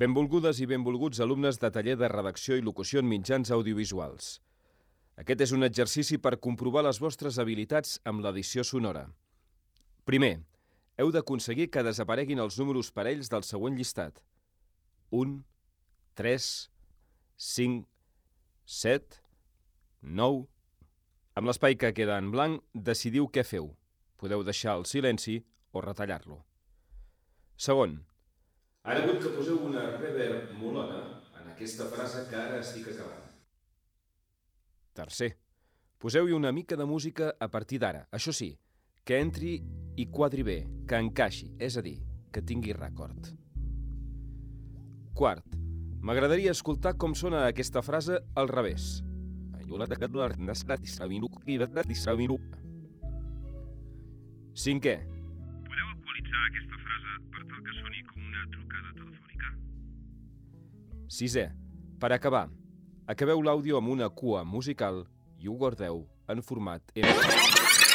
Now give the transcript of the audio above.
Benvolgudes i benvolguts alumnes de taller de redacció i locució en mitjans audiovisuals. Aquest és un exercici per comprovar les vostres habilitats amb l'edició sonora. Primer, heu d'aconseguir que desapareguin els números parells del següent llistat. 1, 3, 5, 7, 9... Amb l'espai que queda en blanc, decidiu què feu. Podeu deixar el silenci o retallar-lo. Segon, ara vull que poseu una reverb molona en aquesta frase que ara estic acabant. Tercer, poseu-hi una mica de música a partir d'ara. Això sí, que entri i quadri bé, que encaixi, és a dir, que tingui record. Quart, m'agradaria escoltar com sona aquesta frase al revés. Cinquè, Podeu actualitzar aquesta frase per tal que soni com una trucada telefònica? Sisè, per acabar, acabeu l'àudio amb una cua musical i ho guardeu en format MP3.